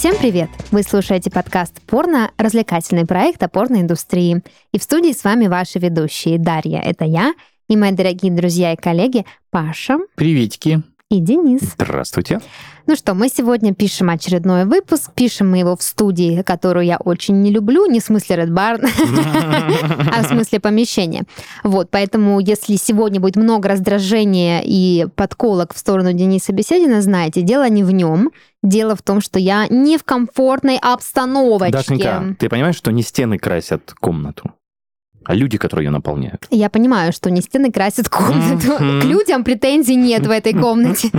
Всем привет! Вы слушаете подкаст «Порно» — развлекательный проект о порноиндустрии. И в студии с вами ваши ведущие Дарья — это я, и мои дорогие друзья и коллеги Паша Приветики. И Денис. Здравствуйте. Ну что, мы сегодня пишем очередной выпуск. Пишем мы его в студии, которую я очень не люблю, не в смысле Red Barn, а в смысле помещения. Вот, поэтому если сегодня будет много раздражения и подколок в сторону Дениса Беседина, знаете, дело не в нем. Дело в том, что я не в комфортной обстановочке. Дашенька, ты понимаешь, что не стены красят комнату, а люди, которые ее наполняют? Я понимаю, что не стены красят комнату. К людям претензий нет в этой комнате.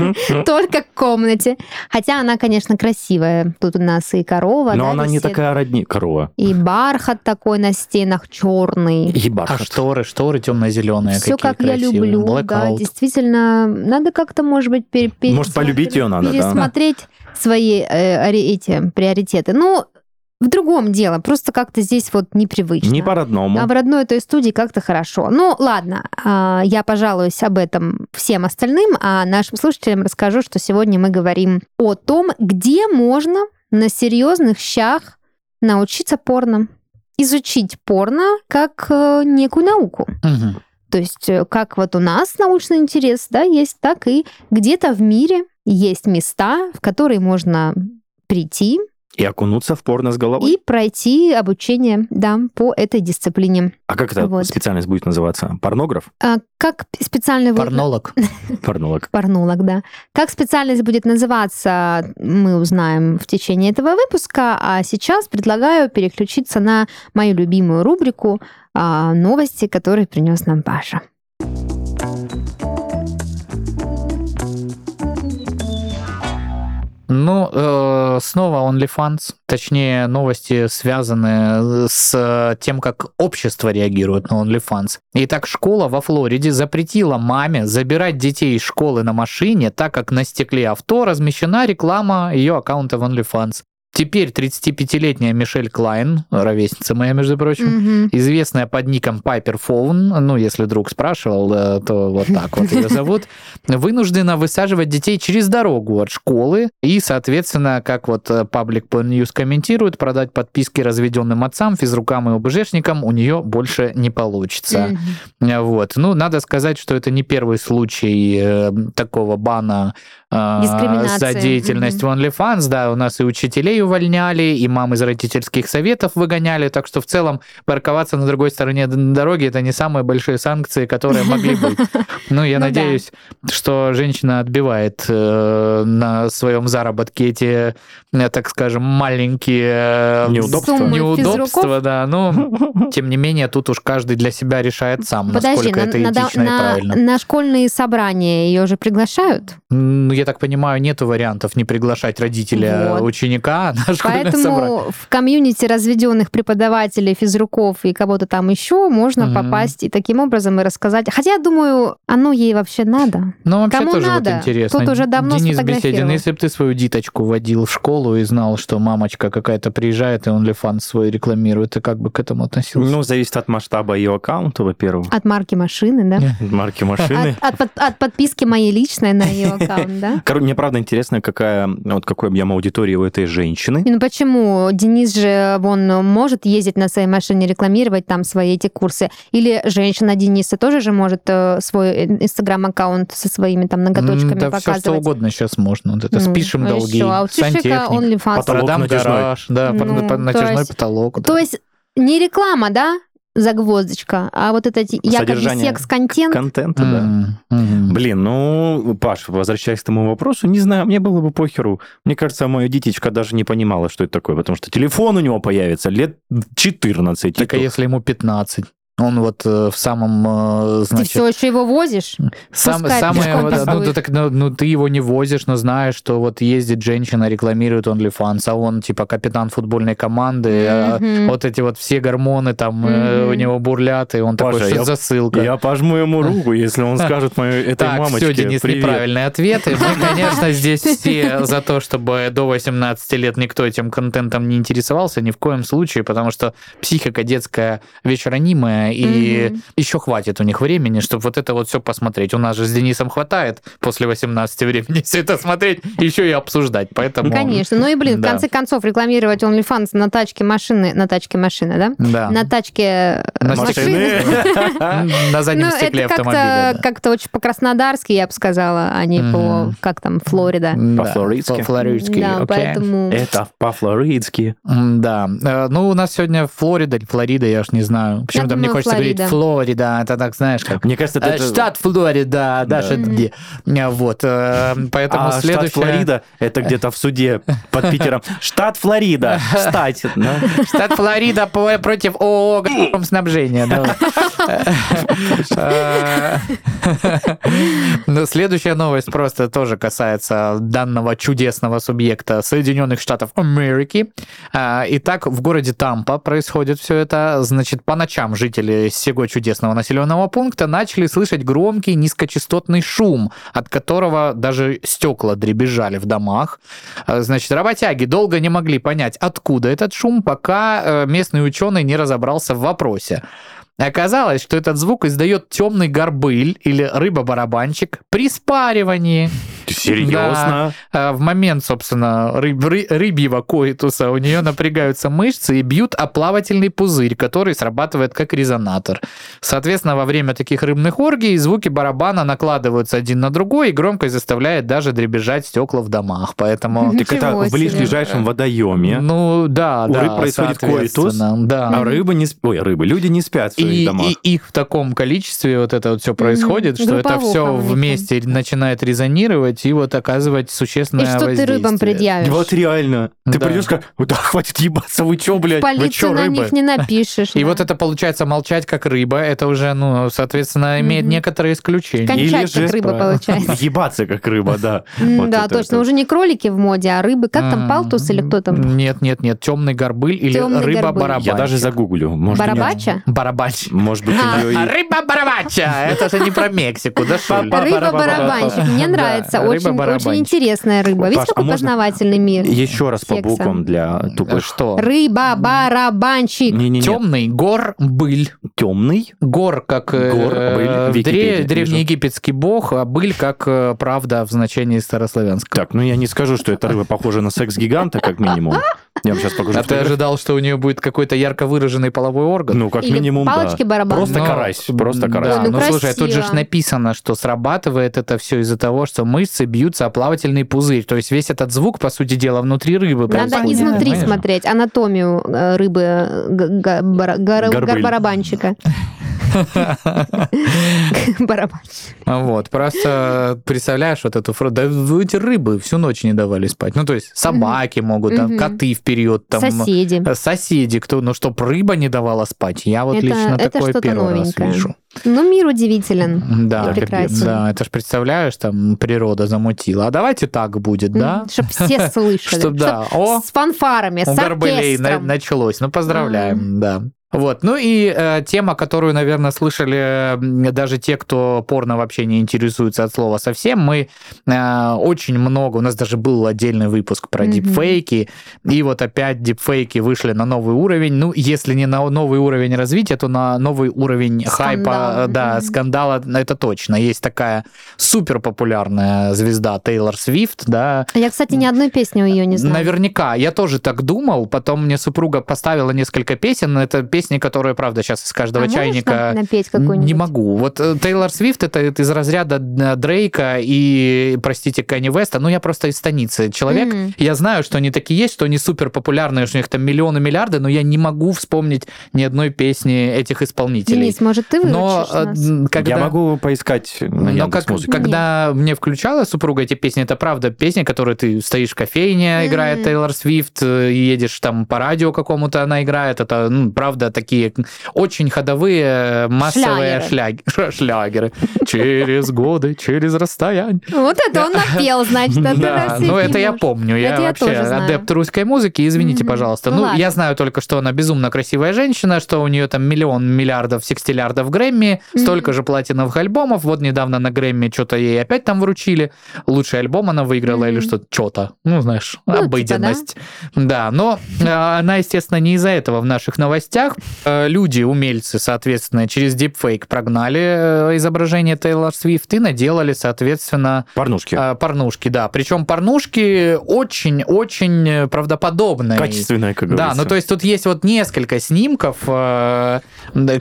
Только к комнате. Хотя она, конечно, красивая. Тут у нас и корова, Но да, она не такая родни... Корова. И бархат такой на стенах черный. И А бархат. шторы, шторы темно-зеленые. Все как я люблю, да, действительно. Надо как-то, может быть, пере- Может, полюбить её надо, да? пересмотреть свои э, эти приоритеты. Ну, в другом дело, просто как-то здесь вот непривычно. Не по-родному. А в родной этой студии как-то хорошо. Ну, ладно, а, я пожалуюсь об этом всем остальным, а нашим слушателям расскажу, что сегодня мы говорим о том, где можно на серьезных щах научиться порно. Изучить порно как э, некую науку. Мгм. То есть э, как вот у нас научный интерес, да, есть, так и где-то в мире есть места, в которые можно прийти И окунуться в порно с головой. и пройти обучение, да, по этой дисциплине. А как эта Вот. специальность будет называться? Порнограф? А как специальный Порнолог. Порнолог. Порнолог, да. Как специальность будет называться, мы узнаем в течение этого выпуска. А сейчас предлагаю переключиться на мою любимую рубрику а, новости, которые принес нам Паша. Ну, э, снова OnlyFans, точнее, новости, связанные с тем, как общество реагирует на OnlyFans. Итак, школа во Флориде запретила маме забирать детей из школы на машине, так как на стекле авто размещена реклама ее аккаунта в OnlyFans. Теперь 35-летняя Мишель Клайн, ровесница моя, между прочим, Мгм. известная под ником Пайпер Фоун, ну, если друг спрашивал, э, то вот так вот ее зовут, вынуждена высаживать детей через дорогу от школы и, соответственно, как вот Public News комментирует, продать подписки разведенным отцам, физрукам и ОБЖшникам у нее больше не получится. Э, Вот. Ну, надо сказать, что это не первый случай э, такого бана за деятельность в OnlyFans. Да, у нас и учителей увольняли, и мам из родительских советов выгоняли. Так что в целом парковаться на другой стороне дороги это не самые большие санкции, которые могли быть. Ну, я Ну да. надеюсь, что женщина отбивает э, на своем заработке эти, э, так скажем, маленькие э, Неудобства. Суммы неудобства, да. Но, тем не менее, тут уж каждый для себя решает сам, Подожди, насколько на, это на- этично и на- правильно. на школьные собрания ее же приглашают? Ну, я так понимаю, нету вариантов не приглашать родителя Вот. На школьное собрание. Поэтому в комьюнити разведенных преподавателей, физруков и кого-то там еще можно Мгм. попасть и таким образом и рассказать. Хотя, я думаю, оно ей вообще надо. Ну, вообще Кому тоже надо? вот интересно. Тут уже давно Денис. Беседин, если бы ты свою диточку водил в школу и знал, что мамочка какая-то приезжает и OnlyFans свой рекламирует, ты как бы к этому относился? Ну, зависит от масштаба ее аккаунта, во-первых. От марки машины, да? От марки машины. От, от под- от подписки моей личной на ее аккаунт, да? Короче, мне правда интересно, какая, вот какой объем аудитории у этой женщины. Ну почему? Денис же, он может ездить на своей машине, рекламировать там свои эти курсы. Или женщина Дениса тоже же может э, свой инстаграм-аккаунт со своими там ноготочками М, Да все показывать. что угодно сейчас можно. Вот это Ну, спишем долги, ещё? А у сантехник, продам натяжной. гараж, да, под- Ну, натяжной то есть- потолок. То есть не реклама, да, загвоздочка, а вот этот якобы секс-контент. Контента, да. Мгм. Блин, ну, Паш, возвращаясь к тому вопросу, не знаю, мне было бы похеру. Мне кажется, моя дитечка даже не понимала, что это такое, потому что телефон у него появится лет 14. Так а если ему 15? Он вот э, в самом, э, Ты значит, все еще его возишь? Сам, самое, вот, ну, ты, так, ну, ну, ты его не возишь, но знаешь, что вот ездит женщина, рекламирует OnlyFans, а он типа капитан футбольной команды, а Мгм. вот эти вот все гормоны там Мгм. у него бурлят, и он Паша, такой, что я- за ссылка? Я пожму ему руку, если он скажет моей этой Так, мамочке все, Денис, «Привет». неправильные ответы. Мы, конечно, здесь все за то, чтобы до 18 лет никто этим контентом не интересовался, ни в коем случае, потому что психика детская вещь ранимая, время, и Мгм. еще хватит у них времени, чтобы вот это вот все посмотреть. У нас же с Денисом хватает после 18 времени все это смотреть, еще и обсуждать. Поэтому... Конечно. Ну и, блин, в конце концов, рекламировать OnlyFans на тачке машины, на тачке машины, да? Да. На тачке э, На машины. На заднем Ну, стекле это автомобиля. как-то очень по-краснодарски, я бы сказала, а не по, как там, Флорида. Да, По-флоридски. По-флоридски, Да, поэтому... Это по-флоридски. Да. Э, Ну, у нас сегодня Флорида или Флорида, я уж не знаю. Почему-то мне думаю, хочется говорить Флорида. Флорида. Это так, знаешь, как... Мне кажется, Э, это... Штат Флорида, Да. Мгм. где? Э, Вот, э, поэтому А штат следующее... Флорида, это где-то в суде под Питером. Штат Флорида, стать. Штат Флорида по- против ООО снабжения. Но следующая новость просто тоже касается данного чудесного субъекта Соединенных Штатов Америки. А, Итак, в городе Тампа происходит все это. Значит, по ночам жители сего чудесного населенного пункта начали слышать громкий низкочастотный шум, от которого даже стекла дребезжали в домах. А, Значит, работяги долго не могли понять, откуда этот шум, пока э, местный ученый не разобрался в вопросе. Оказалось, что этот звук издает темный горбыль или рыба-барабанчик при спаривании. Серьезно? А, В момент, собственно, рыб- ры- рыбьего коитуса у нее напрягаются мышцы и бьют о плавательный пузырь, который срабатывает как резонатор. Соответственно, во время таких рыбных оргий звуки барабана накладываются один на другой и громкость заставляет даже дребезжать стекла в домах. Поэтому... Так это в близлежащем водоеме. Ну да, У да, рыб происходит соответственно, Да. А рыбы не... Ой, рыбы. Люди не спят в своих И, домах. и их в таком количестве вот это вот все происходит, что это Групповуха все вместе начинает резонировать и вот оказывать существенное И что ты воздействие. рыбам предъявишь? Вот реально. Ты Да. придешь как, да хватит ебаться, вы чё, блядь? В Вы чё, полицию на рыбы? них не напишешь. И да. вот это получается молчать как рыба, это уже, ну, соответственно, имеет некоторые исключения. Кончать Или как же рыба получается. Ебаться как рыба, да. Вот Да, это- точно. это- Уже не кролики в моде, а рыбы. Как там, палтус или кто там? Нет, нет, нет, темный горбыль или Тёмный рыба горбыль. барабанчик. Я даже загуглю. Барабача? Барабанч. Может быть, А. у неё А и... рыба барабача, это же не про Мексику, да Рыба-барабанщик. Мне Да, нравится. Очень, очень интересная рыба. Видишь, Паш, а какой можно познавательный мир? Еще раз по секса. буквам для тупых. Что? Рыба-барабанщик. Не-не-не. Темный горбыль. Темный? Гор как э, Гор, быль, э, Википедия, дре- вижу. древнеегипетский бог, а быль как э, правда в значении старославянского. Так, ну я не скажу, что эта рыба похожа на секс-гиганта, как минимум. Я вам сейчас покажу. А ты ожидал, что у нее будет какой-то ярко выраженный половой орган? Ну, как Или минимум, да. палочки барабан. Просто Но- карась, просто карась. Да, Ой, ну ну слушай, тут же написано, что срабатывает это все из-за того, что мышцы бьются о плавательный пузырь. То есть весь этот звук, по сути дела, внутри рыбы. Надо происходит, изнутри смотреть анатомию э, рыбы г- га- бара- гара- Горбыль. барабанщика. Барабанщик. Вот, просто представляешь вот эту фразу. Да эти рыбы всю ночь не давали спать. Ну, то есть собаки могут, там, коты в период, там, Соседи. э, соседи, кто, ну, чтоб рыба не давала спать. Я вот лично такое первый раз вижу. Ну, мир удивителен. Да, И прекрасен. да, это ж представляешь, там природа замутила. А давайте так будет, да? Чтобы все слышали. Чтоб, да, о, С фанфарами, с оркестром. началось. Ну, поздравляем, да. Вот, ну и э, тема, которую, наверное, слышали даже те, кто порно вообще не интересуется от слова совсем. Мы э, очень много, у нас даже был отдельный выпуск про Мгм. дипфейки, и вот опять дипфейки вышли на новый уровень. Ну, если не на новый уровень развития, то на новый уровень хайпа, Скандала. э, да, Мгм. скандала, это точно. Есть такая супер популярная звезда Тейлор Свифт, да, Я, кстати, ни одной песни у ее не знаю. Наверняка. Я тоже так думал. Потом мне супруга поставила несколько песен. Это песни, которые, правда, сейчас из каждого А чайника... нам напеть какую-нибудь? Не могу. Вот э, Тейлор Свифт это, это из разряда э, Дрейка и, простите, Кенни Веста. Ну, я просто из станицы человек. Мгм. Я знаю, что они такие есть, что они супер популярные, что у них там миллионы, миллиарды, но я не могу вспомнить ни одной песни этих исполнителей. Денис, может, ты но э, нас? когда... Я могу поискать на Но как, когда мне включала супруга эти песни, это правда песни, которые ты стоишь в кофейне, Мгм. играет Тейлор Свифт, едешь там по радио какому-то, она играет. Это, ну, правда, такие очень ходовые э, массовые Шлягеры. шлягеры. Через годы, через расстояние. Вот это он напел, значит. а Да, ну это я помню. Я вообще адепт русской музыки, извините, пожалуйста. Ну я знаю только, что она безумно красивая женщина, что у нее там миллион миллиардов секстиллиардов Грэмми, столько же платиновых альбомов. Вот недавно на Грэмми что-то ей опять там вручили. Лучший альбом она выиграла или что-то, что-то. Ну, знаешь, Ну, типа, обыденность. Да, но э, она, естественно, не из-за этого в наших новостях, Люди, умельцы, соответственно, через дипфейк прогнали э, изображение Тейлор Свифт и наделали, соответственно, Порнушки. э, порнушки, да. Причем порнушки очень-очень правдоподобные. Качественная, как Да, говорится. ну то есть тут есть вот несколько снимков, э,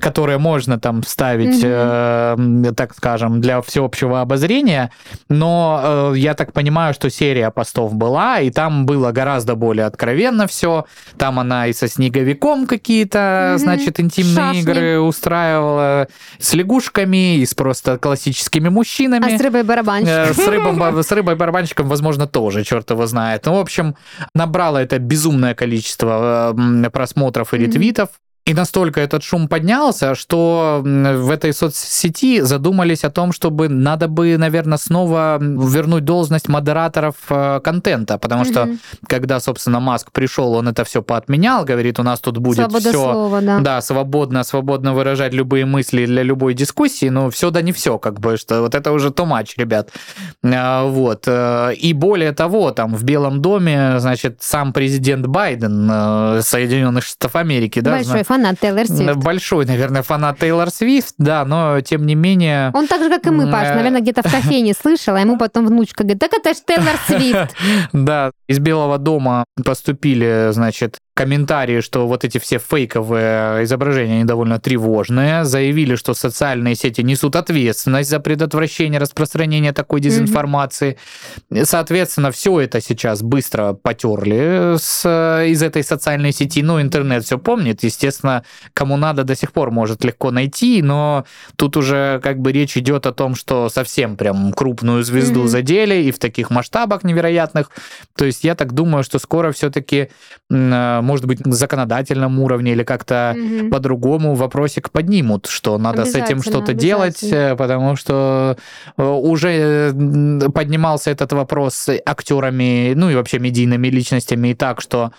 которые можно там вставить, э, м, так скажем, для всеобщего обозрения, но э, я так понимаю, что серия постов была, и там было гораздо более откровенно все. Там она и со снеговиком какие-то, Значит, интимные Шашни. игры устраивала, с лягушками, и с просто классическими мужчинами. А с рыбой барабанщик. Э, С, рыбом, с рыбой барабанщиком, возможно, тоже, черт его знает. Ну, в общем, набрало это безумное количество э, просмотров и ретвитов. И настолько этот шум поднялся, что в этой соцсети задумались о том, чтобы надо бы, наверное, снова вернуть должность модераторов э, контента, потому что Мгм. когда, собственно, Маск пришел, он это все поотменял, говорит, у нас тут будет Свобода все слова, да. да, свободно, свободно выражать любые мысли для любой дискуссии, но все да не все, как бы, что вот это уже too much, ребят. А, Вот. э, И более того, там в Белом доме, значит, сам президент Байден э, Соединенных Штатов Америки, да, Большой фанат Тейлор Свифт. большой, наверное, фанат Тейлор Свифт, да, но тем не менее... Он так же, как и мы, Паш, Э. наверное, где-то в кофейне слышала, а ему потом внучка говорит, так это ж Тейлор Свифт. Да, из Белого дома поступили, значит, комментарии, что вот эти все фейковые изображения, они довольно тревожные. Заявили, что социальные сети несут ответственность за предотвращение распространения такой дезинформации. Соответственно, все это сейчас быстро потерли с, из этой социальной сети. Ну, интернет все помнит. Естественно, кому надо, до сих пор может легко найти, но тут уже как бы речь идет о том, что совсем прям крупную звезду Мгм. задели и в таких масштабах невероятных. То есть я так думаю, что скоро все-таки, может быть, на законодательном уровне или как-то Мгм. по-другому вопросик поднимут, что надо с этим что-то делать, э, потому что э, уже поднимался этот вопрос с актерами, ну и вообще медийными личностями и так, что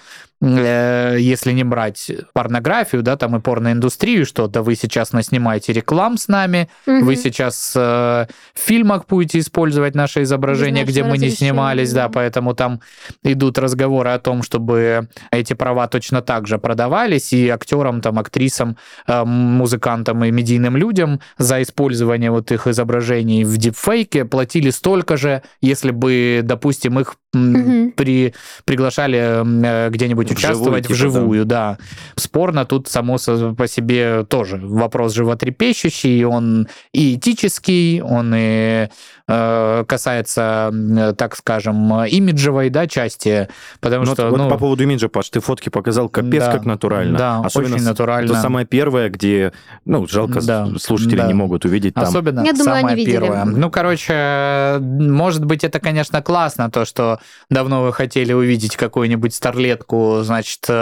если не брать порнографию, да, там и порноиндустрию, что да вы сейчас наснимаете реклам с нами, Мгм. вы сейчас э, в фильмах будете использовать наше изображение, где мы не снимались, да, да. поэтому там идут разговоры о том, чтобы эти права точно так же продавались и актерам, там, актрисам, э, музыкантам и медийным людям за использование вот их изображений в дипфейке платили столько же, если бы, допустим, их Мгм. при, приглашали э, где-нибудь участвовать типа, вживую, да. Спорно тут, само по себе, тоже вопрос животрепещущий, он и этический, он и э, касается, так скажем, имиджевой да, части, потому Ну, что... вот ну, по поводу имиджа, Паш, ты фотки показал, капец, Да. как натурально. Да, Особенно очень натурально. Это самое первое, где, ну, жалко, Да, слушатели да. не могут увидеть там. Особенно Я думаю, они самое видели. первое. Ну, короче, может быть, это, конечно, классно, то, что давно вы хотели увидеть какую-нибудь старлетку, значит, э,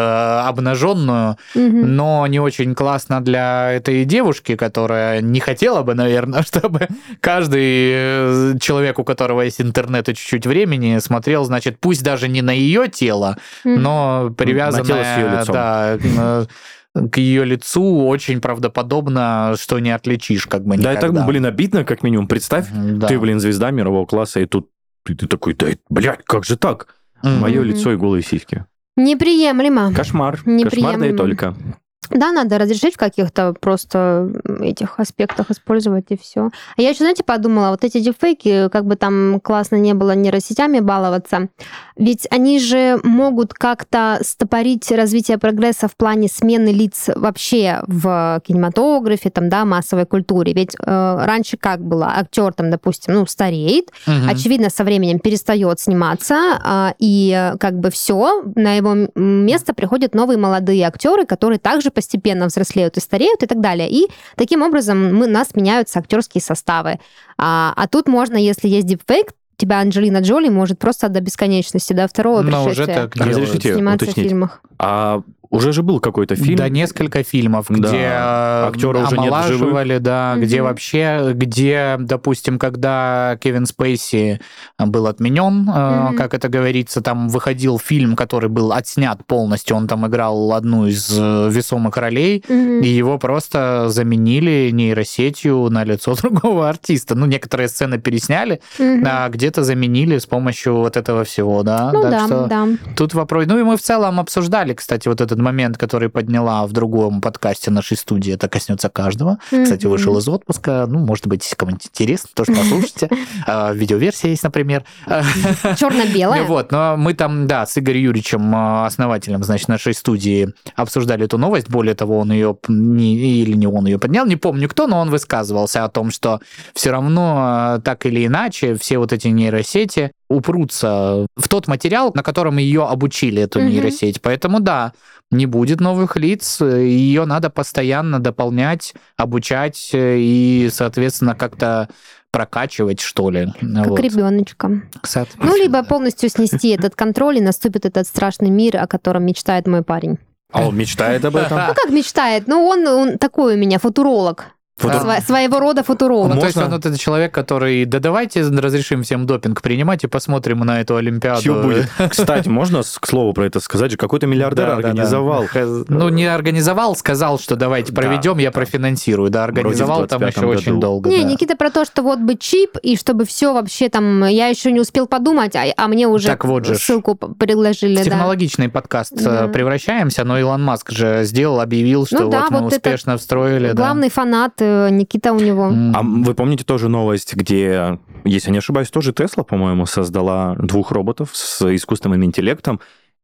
обнаженную, Мгм. но не очень классно для этой девушки, которая не хотела бы, наверное, чтобы каждый э, человек, у которого есть интернет и чуть-чуть времени, смотрел, значит, пусть даже не на ее тело, но привязанное тело с её лицом. да, э, к ее лицу очень правдоподобно, что не отличишь как бы Да, никогда. это, блин, обидно, как минимум. Представь, Да. ты, блин, звезда мирового класса, и тут ты, ты такой, да, блядь, как же так? Мгм. Мое лицо и голые сиськи. Неприемлемо. Кошмар. Кошмар, да и Неприемлемо. только. Да, надо разрешить в каких-то просто этих аспектах использовать и все. А я еще, знаете, подумала, вот эти дипфейки, как бы там классно не было нейросетями баловаться, ведь они же могут как-то стопорить развитие прогресса в плане смены лиц вообще в кинематографе, там, да, массовой культуре. Ведь э, раньше как было? Актер там, допустим, ну, стареет, Мгм. очевидно, со временем перестает сниматься, а, и э, как бы все, на его место приходят новые молодые актеры, которые также постепенно взрослеют и стареют и так далее. И таким образом мы, нас меняются актерские составы. А, а тут можно, если есть дипфейк, тебя Анджелина Джоли может просто до бесконечности, до второго Но уже пришествия так делают. Сниматься в уточнить. фильмах. А уже же был какой-то фильм. Да, несколько фильмов, Да. где э, Актера уже нет живых. да, Мгм. где вообще, где, допустим, когда Кевин Спейси был отменен, э, Мгм. как это говорится, там выходил фильм, который был отснят полностью, он там играл одну из э, весомых ролей, Мгм. и его просто заменили нейросетью на лицо другого артиста. Ну, некоторые сцены пересняли, Мгм. а где-то заменили с помощью вот этого всего, да. Ну Так да, что да. Тут вопрос. Ну и мы в целом обсуждали, кстати, вот этот момент, который подняла в другом подкасте нашей студии, это коснется каждого. Кстати, Мгм. вышел из отпуска. Ну, может быть, кому-нибудь интересно, тоже послушайте. А, Видеоверсия есть, например. Черно-белая. Вот, но мы там, да, с Игорем Юрьевичем, э, основателем, значит, нашей студии, обсуждали эту новость. Более того, он ее, не, или не он ее поднял, не помню кто, но он высказывался о том, что все равно, э, так или иначе, все вот эти нейросети упрутся в тот материал, на котором ее обучили, эту Мгм. нейросеть. Поэтому, да, не будет новых лиц, ее надо постоянно дополнять, обучать э, и, соответственно, как-то прокачивать, что ли. Как Вот. ребеночка. Ну, либо полностью снести этот контроль, и наступит этот страшный мир, о котором мечтает мой парень. А он мечтает об этом? Ну, как мечтает? Ну, он, он такой у меня футуролог. Футур- Сво- своего рода футуролог. Ну, то есть он вот этот человек, который, да давайте разрешим всем допинг принимать и посмотрим на эту Олимпиаду. Чё будет? Кстати, можно к слову про это сказать? Какой-то миллиардер Да, да, да. организовал. Ну, не организовал, сказал, что давайте Да, проведем, я да. профинансирую. Да, организовал там 25-м еще очень году. долго. Не, да. Никита про то, что вот бы чип, и чтобы все вообще там... Я еще не успел подумать, а, а мне уже Так вот же ссылку предложили, В да. технологичный подкаст э, Да. превращаемся, но Илон Маск же сделал, объявил, что Ну да, вот мы вот успешно встроили. да. Главный фанат э, Никита у него. А вы помните тоже новость, где, если я не ошибаюсь, тоже Тесла, по-моему, создала двух роботов с искусственным интеллектом,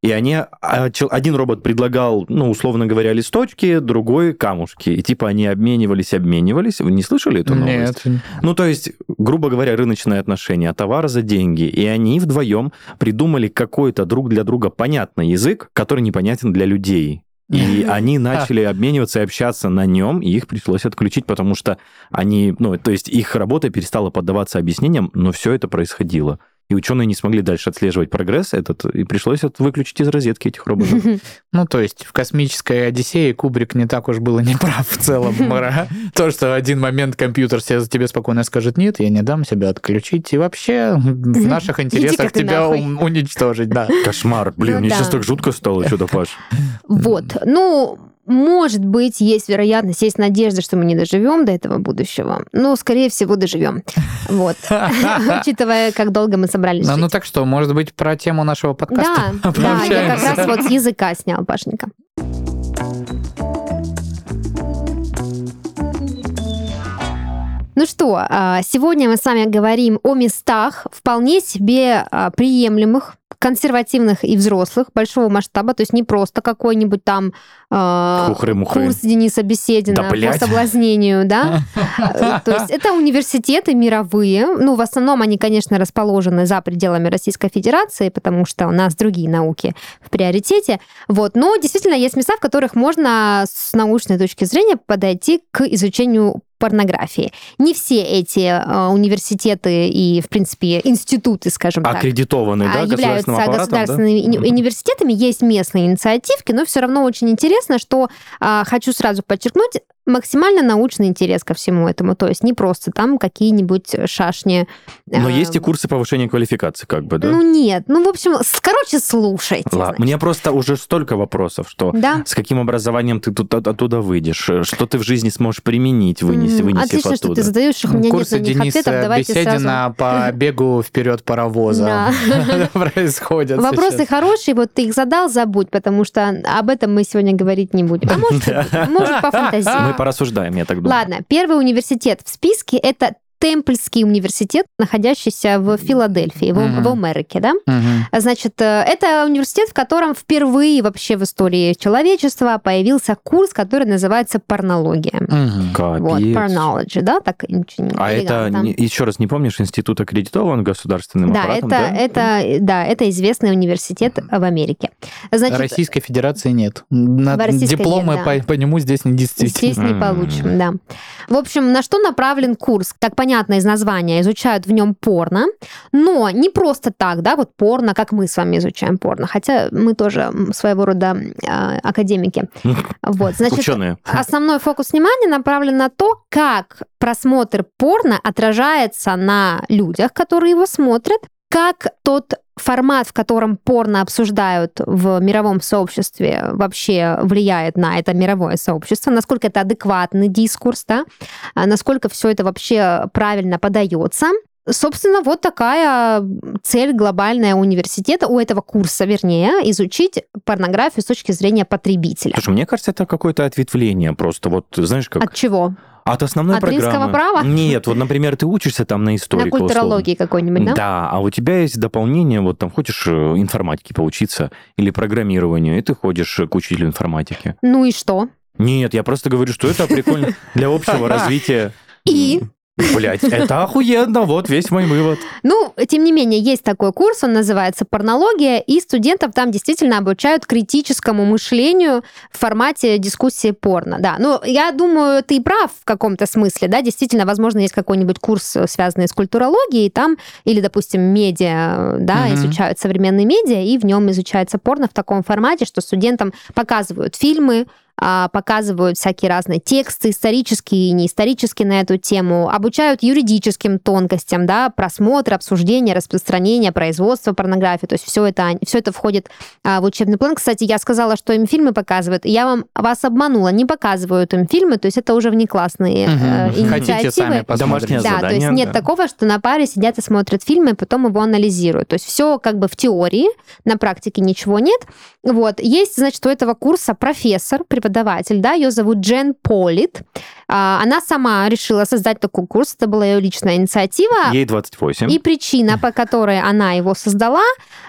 и они, а, один робот предлагал, ну, условно говоря, листочки, другой камушки. И типа они обменивались, обменивались. Вы не слышали эту новость? Нет. Ну, то есть, грубо говоря, рыночные отношения, товар за деньги. И они вдвоем придумали какой-то друг для друга понятный язык, который непонятен для людей. И они начали обмениваться и общаться на нем, и их пришлось отключить, потому что они, ну, то есть их работа перестала поддаваться объяснениям, но все это происходило. И ученые не смогли дальше отслеживать прогресс этот, и пришлось это выключить из розетки этих роботов. Ну, то есть в космической Одиссее Кубрик не так уж был и не прав в целом. То, что в один момент компьютер себе- тебе спокойно скажет, нет, я не дам себя отключить, и вообще в наших интересах тебя уничтожить, да. Кошмар. Блин, Ну мне сейчас так жутко стало, что-то, Паш. Вот. Ну, может быть, есть вероятность, есть надежда, что мы не доживем до этого будущего. Но, скорее всего, доживем. Вот. Учитывая, как долго мы собрались Ну, ну так что, может быть, про тему нашего подкаста Да, да, я как раз вот с языка снял, Пашенька. Ну что, а, сегодня мы с вами говорим о местах вполне себе а, приемлемых, консервативных и взрослых, большого масштаба, то есть не просто какой-нибудь там Хухры-мухры. курс Дениса Беседина Да, по соблазнению, да? Э, То есть это университеты мировые. Ну, в основном они, конечно, расположены за пределами Российской Федерации, потому что у нас другие науки в приоритете. Вот. Но действительно есть места, в которых можно с научной точки зрения подойти к изучению порнографии. Не все эти э, университеты и, в принципе, институты, скажем так, Аккредитованный, да, а, являются да? государственными уни- Мгм. университетами, есть местные инициативки, но все равно очень интересно, что а, хочу сразу подчеркнуть, максимально научный интерес ко всему этому, то есть не просто там какие-нибудь шашни. Но а, есть и курсы повышения квалификации, как бы, да? Ну нет, ну в общем, с- короче, слушайте. Ладно. Мне просто уже столько вопросов, что Да. с каким образованием ты тут от- оттуда выйдешь, э, что ты в жизни сможешь применить, вынести, М, вынесив Отлично, что оттуда. ты задаешь их, у меня нет Курсы на них Дениса ответов, давайте сразу. Беседина по бегу вперед паровоза происходят Вопросы хорошие, вот ты их задал, забудь, потому что об этом мы сегодня говорить не будем. А может, может пофантазируем. Порассуждаем, я так думаю. Ладно, первый университет в списке это Темпльский университет, находящийся в Филадельфии, в, Мгм. в Америке, да? Мгм. Значит, э, это университет, в котором впервые вообще в истории человечества появился курс, который называется порнология. Мгм. Вот, pornology, да, так очень А это, еще раз не помнишь, институт аккредитован государственным Да, аппаратом, это, да? это, да, это известный университет в Америке. Значит, Российской Федерации нет. На- Российской Дипломы нет, да. по, по нему здесь не действительно. Здесь не М. получим, да. В общем, на что направлен курс? Как понятно из названия, изучают в нем порно, но не просто так, да, вот порно, как мы с вами изучаем порно, хотя мы тоже своего рода а, академики. Вот, значит, Ученые. Основной фокус внимания направлен на то, как просмотр порно отражается на людях, которые его смотрят, как тот формат, в котором порно обсуждают в мировом сообществе, вообще влияет на это мировое сообщество, насколько это адекватный дискурс, да, а насколько все это вообще правильно подается. Собственно, вот такая цель глобальная университета, у этого курса, вернее, изучить порнографию с точки зрения потребителя. Слушай, мне кажется, это какое-то ответвление просто. Вот, знаешь, как... От чего? От основной От программы. римского права? Нет, вот, например, ты учишься там на истории. На культурологии какой-нибудь, да? Да, а у тебя есть дополнение, вот там хочешь э, информатике поучиться или программированию, и ты ходишь к учителю информатики. Ну и что? Нет, я просто говорю, что это прикольно для общего развития. И? Блять, это охуенно, вот весь мой вывод. Ну, тем не менее, есть такой курс, он называется «Порнология», и студентов там действительно обучают критическому мышлению в формате дискуссии порно. Да, ну, я думаю, ты прав в каком-то смысле, да, действительно, возможно, есть какой-нибудь курс, связанный с культурологией, там, или, допустим, медиа, да, Мгм. изучают современные медиа, и в нем изучается порно в таком формате, что студентам показывают фильмы, показывают всякие разные тексты, исторические и неисторические на эту тему, обучают юридическим тонкостям, да, просмотр, обсуждение, распространение, производство порнографии, то есть все это, все это входит а, в учебный план. Кстати, я сказала, что им фильмы показывают, я вам, вас обманула, не показывают им фильмы, то есть это уже внеклассные э, Мгм. Хотите, инициативы. сами. Домашнее Да, то есть нет да. такого, что на паре сидят и смотрят фильмы, и потом его анализируют. То есть все как бы в теории, на практике ничего нет. Вот. Есть, значит, у этого курса профессор, преподаватель, да, ее зовут Джен Полит. А, Она сама решила создать такой курс, это была ее личная инициатива. Ей 28. И причина, по которой она его создала,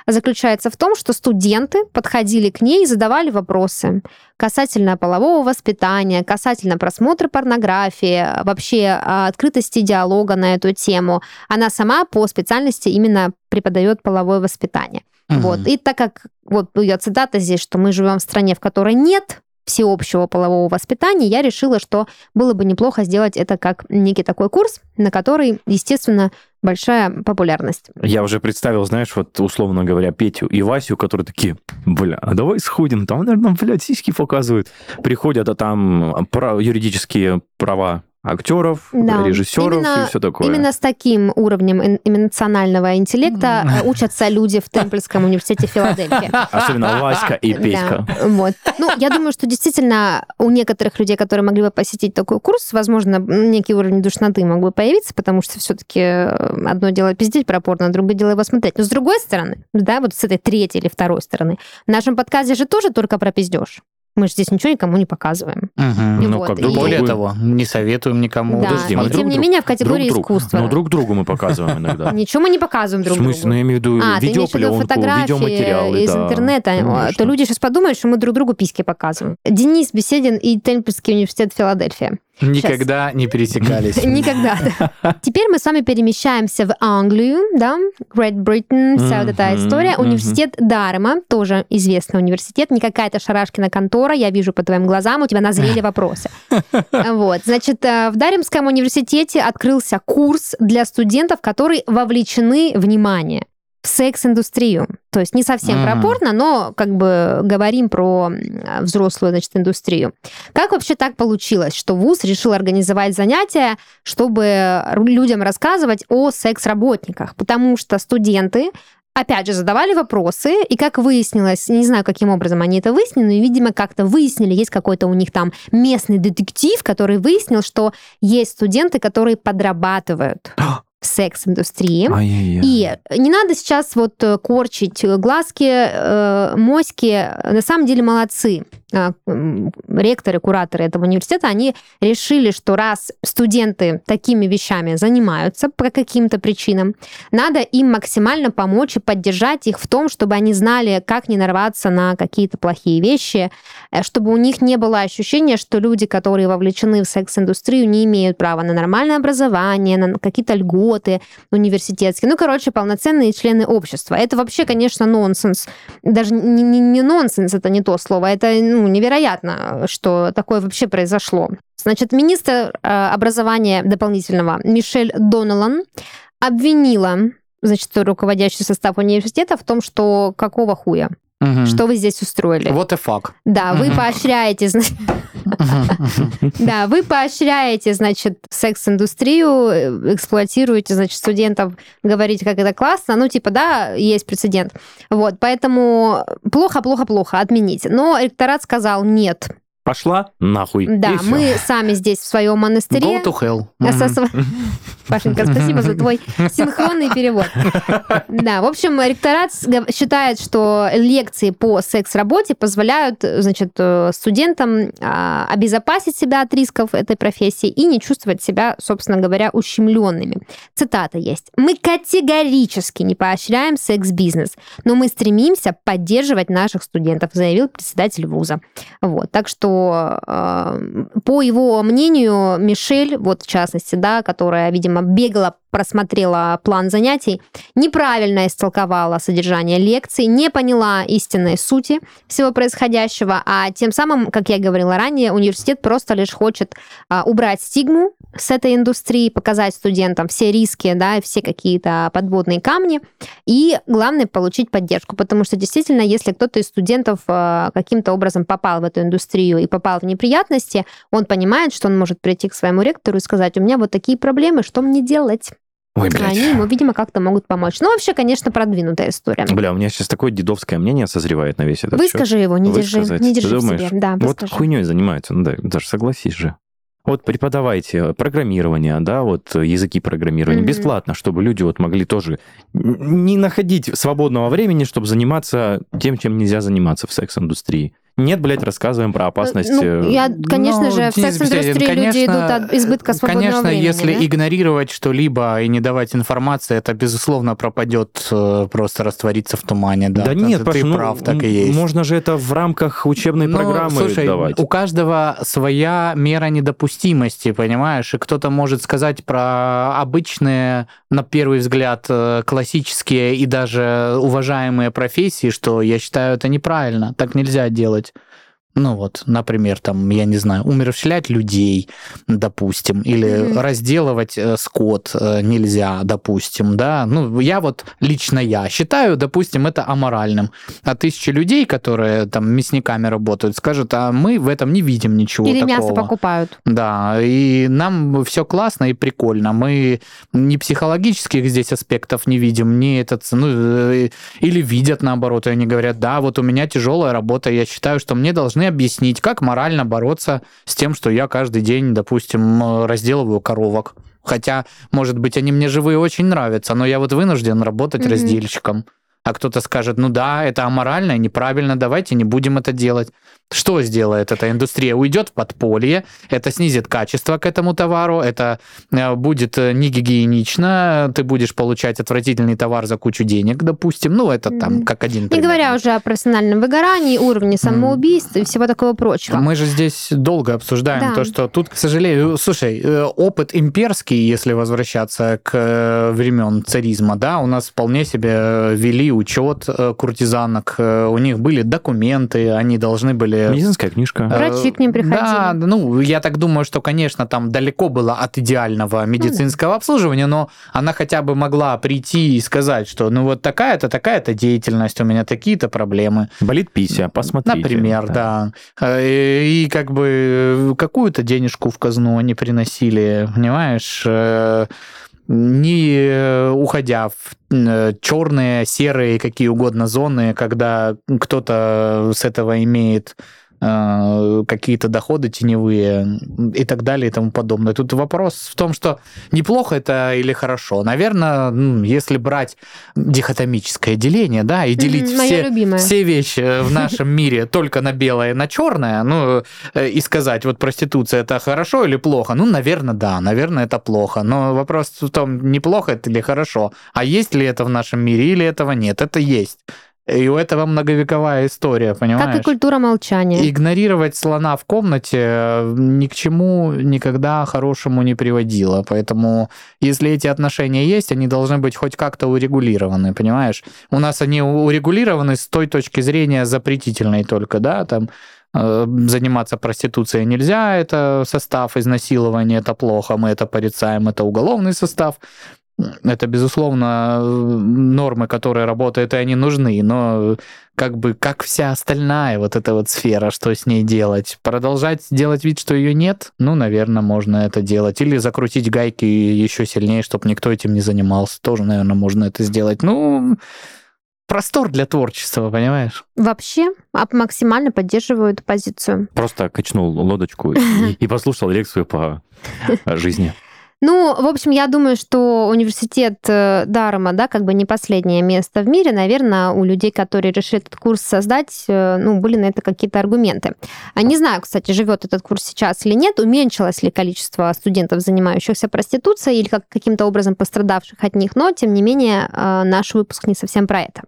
заключается в том, что студенты подходили к ней и задавали вопросы касательно полового воспитания, касательно просмотра порнографии, вообще а, открытости диалога на эту тему. Она сама по специальности именно преподает половое воспитание. Мгм. Вот. И так как вот ее цитата здесь, что мы живем в стране, в которой нет всеобщего полового воспитания, я решила, что было бы неплохо сделать это как некий такой курс, на который, естественно, большая популярность. Я уже представил, знаешь, вот условно говоря, Петю и Васю, которые такие, бля, а давай сходим, там, наверное, блядь, сиськи показывают. Приходят, а там пра- юридические права актеров, Да. режиссеров Именно- и все такое. Именно с таким уровнем эмоционального интеллекта э, учатся люди в Темпльском университете Филадельфии. Особенно Васька и Петька. Да, вот. Ну, я думаю, что действительно у некоторых людей, которые могли бы посетить такой курс, возможно, некий уровень душноты мог бы появиться, потому что все-таки одно дело пиздеть про порно, другое дело его смотреть. Но с другой стороны, да, вот с этой третьей или второй стороны, в нашем подкасте же тоже только про пиздеж. Мы же здесь ничего никому не показываем. И Ну, вот, как и- Более другу- того, не советуем никому. Да, подожди, мы и друг тем не менее в категории друг другу. искусства. Ну, друг другу мы показываем иногда. Ничего мы не показываем друг В смысле, другу. ну, я имею в виду А, видеопленку, видеоматериалы. из да, интернета, конечно. то люди сейчас подумают, что мы друг другу письки показываем. Денис Беседин и Темпльский университет Филадельфия. Никогда не пересекались. Никогда. да. Теперь мы с вами перемещаемся в Англию, да, Great Britain, вся вот эта история. Университет Дарема, тоже известный университет, не какая-то шарашкина контора, я вижу по твоим глазам, у тебя назрели вопросы. Вот, значит, э, в Даремском университете открылся курс для студентов, которые вовлечены, внимание, в секс-индустрию. То есть не совсем про Мгм. порно, но как бы говорим про взрослую, значит, индустрию. Как вообще так получилось, что ВУЗ решил организовать занятия, чтобы людям рассказывать о секс-работниках? Потому что студенты опять же, задавали вопросы, и как выяснилось, не знаю, каким образом они это выяснили, но, видимо, как-то выяснили, есть какой-то у них там местный детектив, который выяснил, что есть студенты, которые подрабатывают в секс-индустрии. И не надо сейчас вот э, корчить глазки, э, моськи. На самом деле молодцы. А, Ректоры, кураторы этого университета, они решили, что раз студенты такими вещами занимаются по каким-то причинам, надо им максимально помочь и поддержать их в том, чтобы они знали, как не нарваться на какие-то плохие вещи, э, чтобы у них не было ощущения, что люди, которые вовлечены в секс-индустрию, не имеют права на нормальное образование, на какие-то льготы университетские. Ну, короче, полноценные члены общества. Это вообще, конечно, нонсенс. Даже не, не- не нонсенс, это не то слово. Это ну, невероятно, что такое вообще произошло. Значит, министр э, образования дополнительного Мишель Доналан обвинила значит, руководящий состав университета в том, что какого хуя, Мгм. что вы здесь устроили. Вот и факт. Да, вы Мгм. поощряете, да, вы поощряете, значит, секс-индустрию, э, эксплуатируете, значит, студентов, говорите, как это классно, ну, типа, да, есть прецедент. Вот, поэтому плохо, плохо, плохо, отмените. Но ректорат сказал, нет, Пошла нахуй. Да, и мы сами здесь в своем монастыре. Go to hell. Сво- Пашенька, спасибо за твой синхронный перевод. Да, в общем, ректорат считает, что лекции по секс-работе позволяют, значит, э, студентам а, обезопасить себя от рисков этой профессии и не чувствовать себя, собственно говоря, ущемленными. Цитата есть. «Мы категорически не поощряем секс-бизнес, но мы стремимся поддерживать наших студентов», заявил председатель вуза. Вот, так что, э, по его мнению, Мишель, вот в частности, да, которая, видимо, бегала, просмотрела план занятий, неправильно истолковала содержание лекции, не поняла истинной сути всего происходящего, а тем самым, как я говорила ранее, университет просто лишь хочет а, убрать стигму с этой индустрии, показать студентам все риски, да, и все какие-то подводные камни, и главное получить поддержку, потому что действительно, если кто-то из студентов э, каким-то образом попал в эту индустрию и попал в неприятности, он понимает, что он может прийти к своему ректору и сказать, у меня вот такие проблемы, что мне делать? Ой, А блядь. Они ему, видимо, как-то могут помочь. Ну, вообще, конечно, продвинутая история. Бля, у меня сейчас такое дедовское мнение созревает на весь этот счет. Выскажи его, не держи, Высказать. не Ты держи в думаешь? себе. Да, Вот выскажи. хуйней занимаются, ну да, даже согласись же. Вот преподавайте программирование, да, вот языки программирования Мгм. бесплатно, чтобы люди вот могли тоже не находить свободного времени, чтобы заниматься тем, чем нельзя заниматься в секс-индустрии. Нет, блядь, рассказываем про опасность. Ну, э, я, конечно Ну, же, в секс-индустрии люди идут от избытка свободного Конечно, времени. если да? игнорировать что-либо и не давать информации, это, безусловно, пропадет, э, просто растворится в тумане. Да, Да, нет, ты ну, прав, так и есть. Можно же это в рамках учебной Ну, программы слушай, давать. у каждого своя мера недопустимости, понимаешь? И кто-то может сказать про обычные, на первый взгляд, э, классические и даже уважаемые профессии, что я считаю это неправильно. Так нельзя делать. Ну вот, например, там, я не знаю, умерщвлять людей, допустим, или Мгм. разделывать э, скот э, нельзя, допустим, да. Ну, я вот, лично я считаю, допустим, это аморальным. А тысячи людей, которые там мясниками работают, скажут, а мы в этом не видим ничего Или такого. мясо покупают. Да, и нам все классно и прикольно. Мы ни психологических здесь аспектов не видим, ни этот, ну, э, или видят наоборот, и они говорят, да, вот у меня тяжелая работа, я считаю, что мне должны объяснить, как морально бороться с тем, что я каждый день, допустим, разделываю коровок. Хотя, может быть, они мне живые очень нравятся, но я вот вынужден работать Мгм. раздельщиком. А кто-то скажет, ну да, это аморально и неправильно, давайте не будем это делать. Что сделает эта индустрия? Уйдет в подполье, это снизит качество к этому товару, это э, будет э, не гигиенично, ты будешь получать отвратительный товар за кучу денег, допустим. Ну, это там как один Не пример. говоря уже о профессиональном выгорании, уровне самоубийств и всего такого прочего. Мы же здесь долго обсуждаем Да. то, что тут, к сожалению, слушай, э, опыт имперский, если возвращаться к времен царизма, да, у нас вполне себе вели учет э, куртизанок, э, у них были документы, они должны были Медицинская книжка. Э, Врачи к ним приходили. Да, ну, я так думаю, что, конечно, там далеко было от идеального медицинского обслуживания, но она хотя бы могла прийти и сказать, что ну вот такая-то, такая-то деятельность, у меня такие-то проблемы. Болит пися, посмотрите. Например, да. Э, И как бы какую-то денежку в казну они приносили, понимаешь, э, не э, уходя в черные, серые, какие угодно зоны, когда кто-то с этого имеет э, какие-то доходы теневые и так далее и тому подобное. Тут вопрос в том, что неплохо это или хорошо. Наверное, если брать дихотомическое деление, да, и делить все, все вещи в нашем мире только на белое и на черное, ну, э, и сказать, вот проституция это хорошо или плохо, ну, наверное, да, наверное, это плохо. Но вопрос в том, неплохо это или хорошо, а есть ли это в нашем мире или этого нет. Это есть. И у этого многовековая история, понимаешь? Как и культура молчания. Игнорировать слона в комнате э, ни к чему никогда хорошему не приводило. Поэтому, если эти отношения есть, они должны быть хоть как-то урегулированы, понимаешь? У нас они урегулированы с той точки зрения запретительной только, да, там э, заниматься проституцией нельзя, это состав изнасилования, это плохо, мы это порицаем, это уголовный состав. Это, безусловно, нормы, которые работают, и они нужны, но как бы как вся остальная вот эта вот сфера, что с ней делать? Продолжать делать вид, что ее нет? Ну, наверное, можно это делать. Или закрутить гайки еще сильнее, чтобы никто этим не занимался. Тоже, наверное, можно это сделать. Ну, простор для творчества, понимаешь? Вообще а, максимально поддерживаю эту позицию. Просто качнул лодочку и послушал лекцию по жизни. Ну, в общем, я думаю, что университет э, Дарома, да, как бы не последнее место в мире. Наверное, у людей, которые решили этот курс создать, э, ну, были на это какие-то аргументы. А Не знаю, кстати, живет этот курс сейчас или нет, уменьшилось ли количество студентов, занимающихся проституцией, или как, каким-то образом пострадавших от них, но, тем не менее, э, наш выпуск не совсем про это.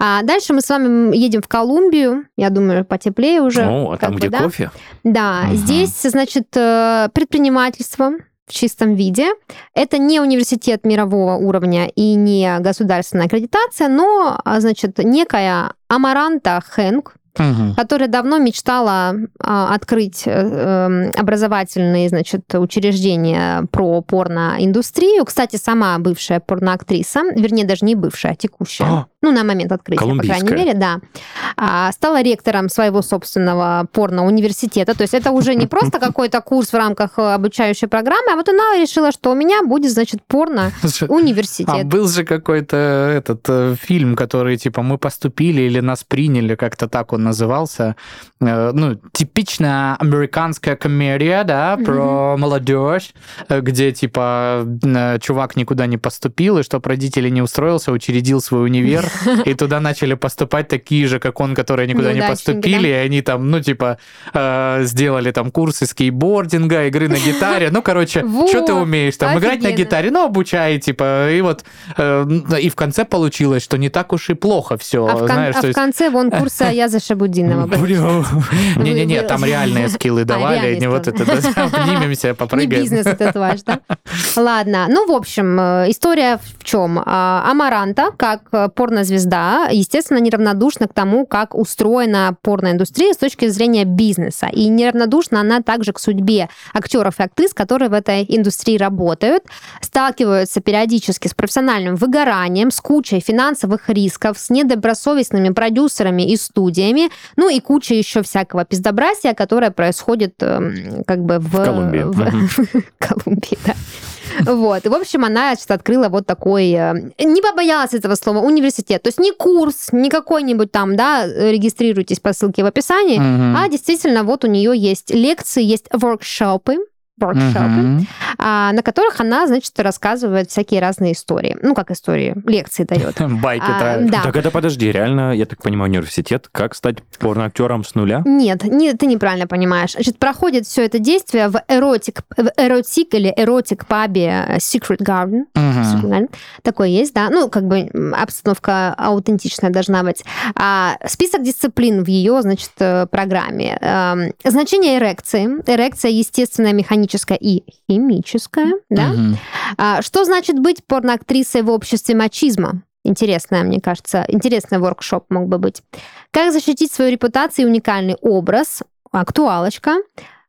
А дальше мы с вами едем в Колумбию, я думаю, потеплее уже. О, а там, бы, где да? кофе? Да, Мгм. здесь, значит, предпринимательство, в чистом виде. Это не университет мирового уровня и не государственная аккредитация, но, а, значит, некая Амаранта Хэнк, Мгм. которая давно мечтала а, открыть э, эм, образовательные, значит, учреждения про порноиндустрию. Кстати, сама бывшая порноактриса, вернее, даже не бывшая, а текущая. А. Ну, на момент открытия, по крайней мере, да. А, стала ректором своего собственного порно-университета. То есть это уже не просто какой-то курс в рамках э, обучающей программы, а вот она решила, что у меня будет, значит, А порно-университет. был же какой-то этот э, фильм, который типа мы поступили или нас приняли, как-то так он назывался. Э, ну, типичная американская комедия, да, про молодежь, э, где типа э, чувак никуда не поступил, и чтоб родители не устроился, учредил свой универ, и туда начали поступать такие же, как он, которые никуда не поступили, и они там, ну, типа, сделали там курсы скейтбординга, игры на гитаре. Ну, короче, что ты умеешь? Там играть на гитаре, ну, обучай, типа, и вот, и в конце получилось, что не так уж и плохо все, А знаешь, а в конце вон курса Аяза Шабудинова. был. Не-не-не, там реальные скиллы давали, реальные не вот это, да, обнимемся, Не попрыгаем. бизнес этот ваш, да? Ладно. Ну, в общем, э, история в чем? Амаранта, как э, порнозвезда, естественно, неравнодушна к тому, как устроена порноиндустрия с точки зрения бизнеса. И неравнодушна она также к судьбе актеров и актрис, которые в этой индустрии работают, сталкиваются периодически с профессиональным выгоранием, с кучей финансовых рисков, с недобросовестными продюсерами и студиями, ну и куча еще всякого пиздобрасия, которое происходит эм, как бы в... Колумбии. в-. Колумбии, да. Вот. И, в общем, она значит, открыла вот такой... э, Не побоялась этого слова, университет. То есть не курс, не какой-нибудь там, да, регистрируйтесь по ссылке в описании, Мгм. а действительно вот у нее есть лекции, есть воркшопы, воркшопы, Мгм. а, на которых она, значит, рассказывает всякие разные истории. Ну, как истории, лекции дает. Байки А, да. Так это подожди, реально, я так понимаю, университет, как стать порноактером с нуля? Нет, не, ты неправильно понимаешь. Значит, проходит все это действие в эротик, в эротик или эротик пабе э, Secret Garden. Garden. Такое есть, да. Ну, как бы обстановка аутентичная должна быть. А, список дисциплин в ее, значит, э, программе. Эм, значение эрекции. Эрекция естественная, механическая и химическая, да. А, что значит быть порноактрисой в обществе мачизма? Интересная, мне кажется, интересный воркшоп мог бы быть. Как защитить свою репутацию и уникальный образ? Актуалочка.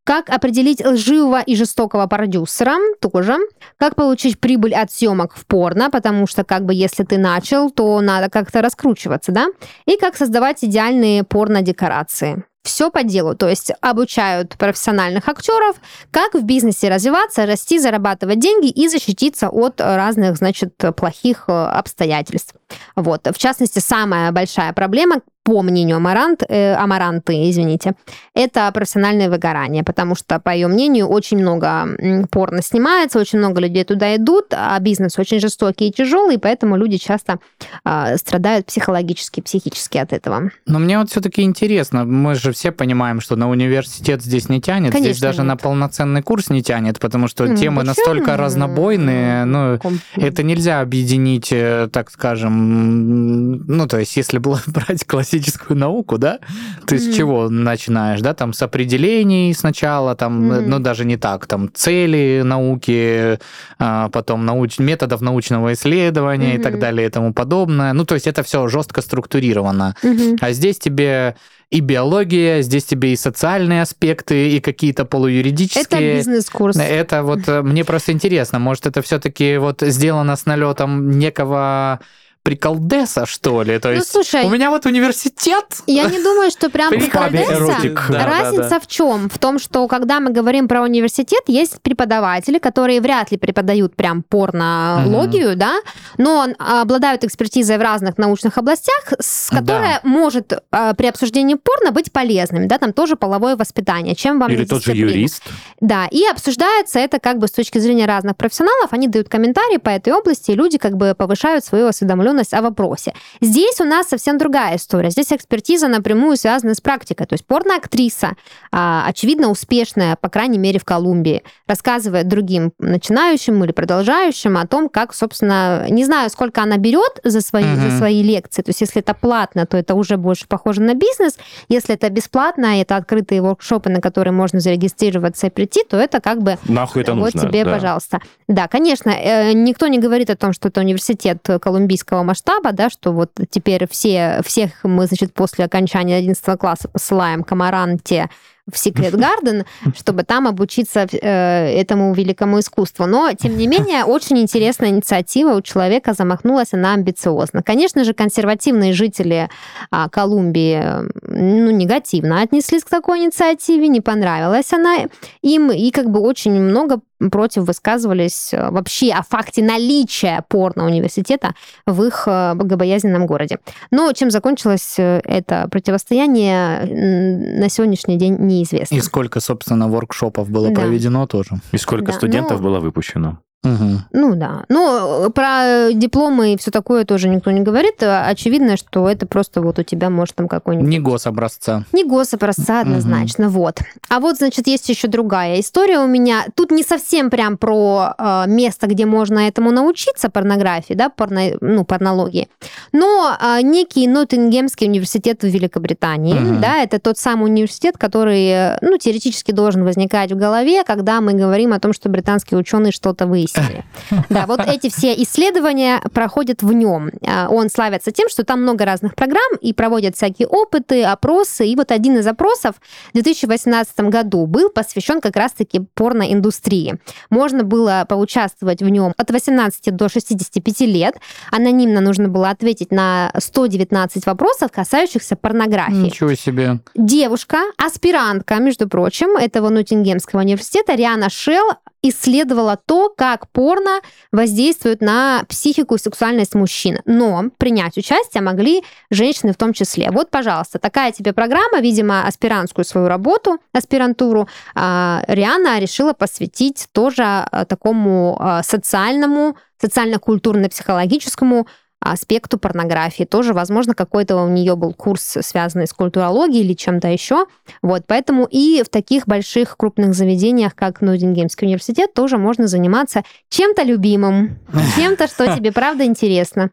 Как определить лживого и жестокого продюсера? Тоже. Как получить прибыль от съемок в порно? Потому что, как бы, если ты начал, то надо как-то раскручиваться, да? И как создавать идеальные порно-декорации. Все по делу, то есть обучают профессиональных актеров, как в бизнесе развиваться, расти, зарабатывать деньги и защититься от разных, значит, плохих э, обстоятельств. Вот. В частности, самая большая проблема, по мнению Амарант, э, Амаранты, извините, это профессиональное выгорание, потому что, по ее мнению, очень много порно снимается, очень много людей туда идут, а бизнес очень жестокий и тяжелый, поэтому люди часто а, страдают психологически, психически от этого. Но мне вот все-таки интересно, мы же все понимаем, что на университет здесь не тянет, здесь Конечно, даже нет. на полноценный курс не тянет, потому что Ну, темы почему? настолько разнобойные, ну, Ком- это нельзя объединить, э, так скажем, ну, то есть, если было брать классическую науку, да, ты с Мгм. чего начинаешь, да, там с определений сначала, там, Мгм. ну, даже не так, там, цели науки, а, потом науч... методов научного исследования и так далее и тому подобное. Ну, то есть, это все жестко структурировано. Мгм. А здесь тебе и биология, здесь тебе и социальные аспекты, и какие-то Это полуюридические. бизнес-курс. Это вот э, мне просто интересно, может это все-таки вот сделано с налетом некого приколдеса, что ли? То Ну, есть слушай, у меня вот университет. Я не думаю, что прям приколдеса. Да, да, Разница да. в чем? В том, что когда мы говорим про университет, есть преподаватели, которые вряд ли преподают прям порнологию, да, но обладают экспертизой в разных научных областях, с Да. которая может а, при обсуждении порно быть полезным, да, там тоже половое воспитание, чем вам Или тот же юрист. Да, и обсуждается это как бы с точки зрения разных профессионалов, они дают комментарии по этой области, и люди как бы повышают свою осведомленность о вопросе. Здесь у нас совсем другая история. Здесь экспертиза напрямую связана с практикой. То есть порноактриса, а, очевидно успешная, по крайней мере, в Колумбии, рассказывает другим начинающим или продолжающим о том, как, собственно, не знаю, сколько она берет за свои, Мгм. за свои лекции. То есть если это платно, то это уже больше похоже на бизнес. Если это бесплатно, это открытые воркшопы, на которые можно зарегистрироваться и прийти, то это как бы Нахуй это вот нужно. тебе, да. пожалуйста. Да, конечно, э, никто не говорит о том, что это университет колумбийского масштаба, да, что вот теперь все, всех мы, значит, после окончания 11 класса посылаем к Амаранте в Секрет Гарден, чтобы там обучиться э, этому великому искусству. Но, тем не менее, очень интересная инициатива у человека замахнулась, она амбициозна. Конечно же, консервативные жители а, Колумбии э, ну, негативно отнеслись к такой инициативе, не понравилась она им, и как бы очень много против высказывались э, вообще о факте наличия порно-университета в их э, богобоязненном городе. Но чем закончилось э, это противостояние, на сегодняшний день неизвестно. И сколько, собственно, воркшопов было Да. проведено тоже. И сколько Да, студентов ну- было выпущено? Мгм. Ну да. Ну, про дипломы и все такое тоже никто не говорит. Очевидно, что это просто вот у тебя, может, там какой-нибудь... Не гособразца. Не госопростца Мгм. однозначно, вот. А вот, значит, есть еще другая история у меня. Тут не совсем прям про э, место, где можно этому научиться, порнографии, да, порно, ну, порнологии. Но э, некий Ноттингемский университет в Великобритании, Мгм. да, это тот самый университет, который, э, ну, теоретически должен возникать в голове, когда мы говорим о том, что британские ученые что-то выяснили. Да, вот эти все исследования проходят в нем. А, Он славится тем, что там много разных программ и проводят всякие опыты, опросы. И вот один из опросов в 2018 году был посвящен как раз-таки порноиндустрии. Можно было поучаствовать в нем от 18 до 65 лет. Анонимно нужно было ответить на 119 вопросов, касающихся порнографии. Ничего себе. Девушка, аспирантка, между прочим, этого Ноттингемского университета, Риана Шелл, исследовала то, как порно воздействует на психику и сексуальность мужчин. Но принять участие могли женщины в том числе. Вот, пожалуйста, такая тебе программа, видимо, аспирантскую свою работу, аспирантуру, а, Риана решила посвятить тоже а, такому а, социальному, социально-культурно-психологическому аспекту порнографии. Тоже, возможно, какой-то у нее был курс, связанный с культурологией или чем-то еще. Вот, поэтому и в таких больших крупных заведениях, как Ноттингемский университет, тоже можно заниматься чем-то любимым, чем-то, что тебе правда интересно,